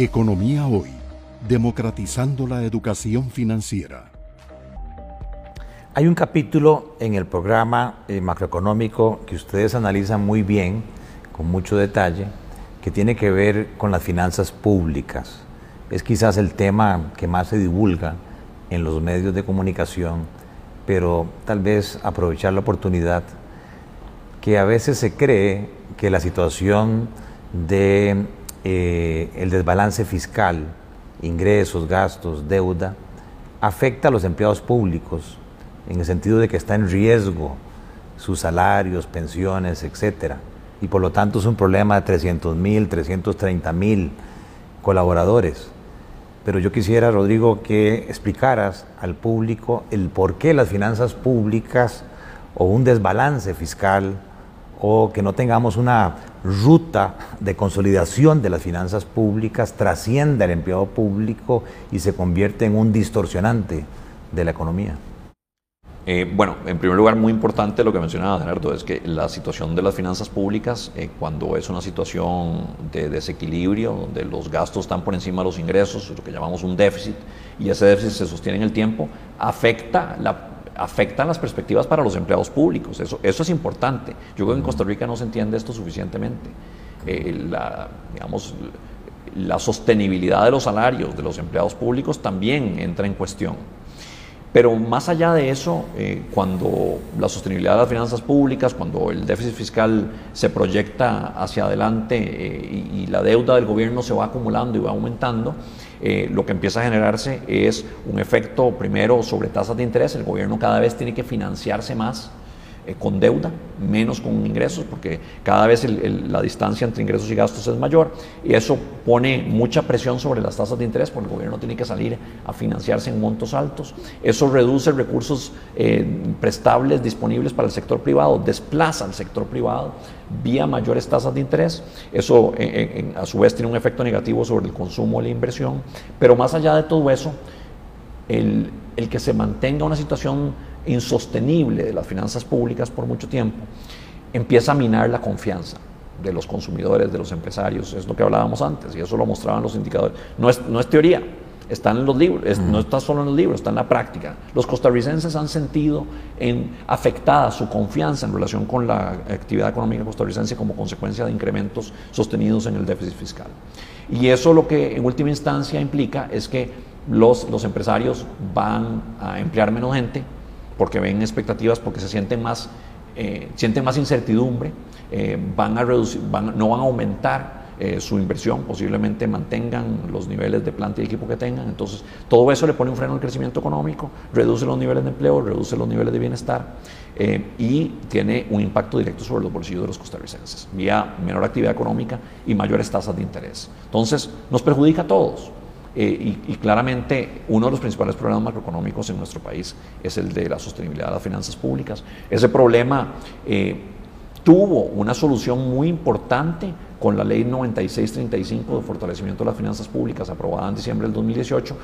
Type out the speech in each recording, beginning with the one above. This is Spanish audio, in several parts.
Economía Hoy, democratizando la educación financiera. Hay un capítulo en el programa eh, macroeconómico que ustedes analizan muy bien, con mucho detalle, que tiene que ver con las finanzas públicas. Es quizás el tema que más se divulga en los medios de comunicación, pero tal vez aprovechar la oportunidad que a veces se cree que la situación de eh, el desbalance fiscal, ingresos, gastos, deuda, afecta a los empleados públicos en el sentido de que está en riesgo sus salarios, pensiones, etc. Y por lo tanto es un problema de 300 mil, 330 mil colaboradores. Pero yo quisiera, Rodrigo, que explicaras al público el por qué las finanzas públicas o un desbalance fiscal o que no tengamos una ruta de consolidación de las finanzas públicas trascienda el empleado público y se convierte en un distorsionante de la economía. Eh, bueno, en primer lugar, muy importante lo que mencionaba Gerardo, es que la situación de las finanzas públicas, eh, cuando es una situación de desequilibrio, donde los gastos están por encima de los ingresos, lo que llamamos un déficit, y ese déficit se sostiene en el tiempo, afecta la afectan las perspectivas para los empleados públicos. Eso, eso es importante. Yo creo que en Costa Rica no se entiende esto suficientemente. Eh, la, digamos, la sostenibilidad de los salarios de los empleados públicos también entra en cuestión. Pero más allá de eso, eh, cuando la sostenibilidad de las finanzas públicas, cuando el déficit fiscal se proyecta hacia adelante eh, y, la deuda del gobierno se va acumulando y va aumentando, eh, lo que empieza a generarse es un efecto primero sobre tasas de interés. El gobierno cada vez tiene que financiarse más eh, con deuda, menos con ingresos, porque cada vez la distancia entre ingresos y gastos es mayor y eso pone mucha presión sobre las tasas de interés, porque el gobierno tiene que salir a financiarse en montos altos. Eso reduce recursos eh, prestables disponibles para el sector privado, desplaza al sector privado vía mayores tasas de interés. Eso a su vez tiene un efecto negativo sobre el consumo y la inversión, pero más allá de todo eso, el, el que se mantenga una situación insostenible de las finanzas públicas por mucho tiempo, empieza a minar la confianza de los consumidores, de los empresarios, es lo que hablábamos antes, y eso lo mostraban los indicadores. No es, no es teoría, está en los libros, no está solo en los libros, está en la práctica. Los costarricenses han sentido en, afectada su confianza en relación con la actividad económica costarricense como consecuencia de incrementos sostenidos en el déficit fiscal. Y eso lo que en última instancia implica es que los, los empresarios van a emplear menos gente, porque ven expectativas, porque se sienten más, eh, sienten más incertidumbre, eh, van a reducir, no van a aumentar eh, su inversión, posiblemente mantengan los niveles de planta y equipo que tengan. Entonces, todo eso le pone un freno al crecimiento económico, reduce los niveles de empleo, reduce los niveles de bienestar y tiene un impacto directo sobre los bolsillos de los costarricenses, vía menor actividad económica y mayores tasas de interés. Entonces, nos perjudica a todos. Eh, y, claramente uno de los principales problemas macroeconómicos en nuestro país es el de la sostenibilidad de las finanzas públicas. Ese problema eh, tuvo una solución muy importante con la ley 9635 de fortalecimiento de las finanzas públicas aprobada en diciembre del 2018,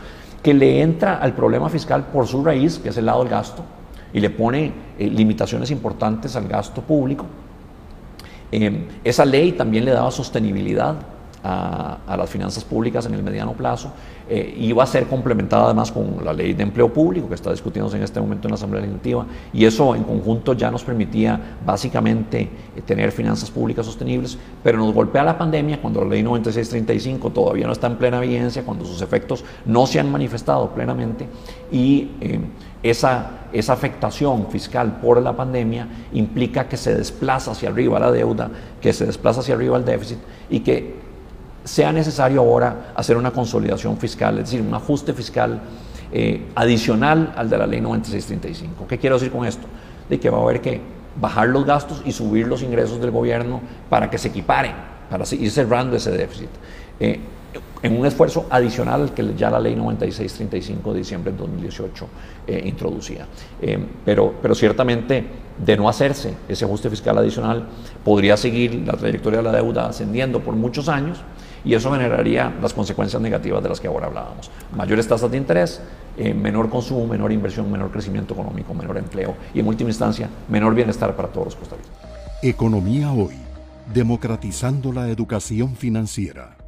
que le entra al problema fiscal por su raíz, que es el lado del gasto, y le pone eh, limitaciones importantes al gasto público. esa ley también le daba sostenibilidad a, las finanzas públicas en el mediano plazo. Eh, y a ser complementada además con la ley de empleo público que está discutiéndose en este momento en la Asamblea Legislativa. Y eso en conjunto ya nos permitía básicamente eh, tener finanzas públicas sostenibles, pero nos golpea la pandemia cuando la ley 9635 todavía no está en plena vigencia, cuando sus efectos no se han manifestado plenamente y eh, esa, esa afectación fiscal por la pandemia implica que se desplaza hacia arriba la deuda, que se desplaza hacia arriba el déficit y que sea necesario ahora hacer una consolidación fiscal, es decir, un ajuste fiscal eh, adicional al de la ley 9635. ¿Qué quiero decir con esto? De que va a haber que bajar los gastos y subir los ingresos del gobierno para que se equiparen, para ir cerrando ese déficit. Eh, en un esfuerzo adicional al que ya la ley 9635 de diciembre de 2018 eh, introducía. pero, pero ciertamente, de no hacerse ese ajuste fiscal adicional, podría seguir la trayectoria de la deuda ascendiendo por muchos años y eso generaría las consecuencias negativas de las que ahora hablábamos. Mayores tasas de interés, eh, menor consumo, menor inversión, menor crecimiento económico, menor empleo y en última instancia menor bienestar para todos los costarricenses. Economía hoy, democratizando la educación financiera.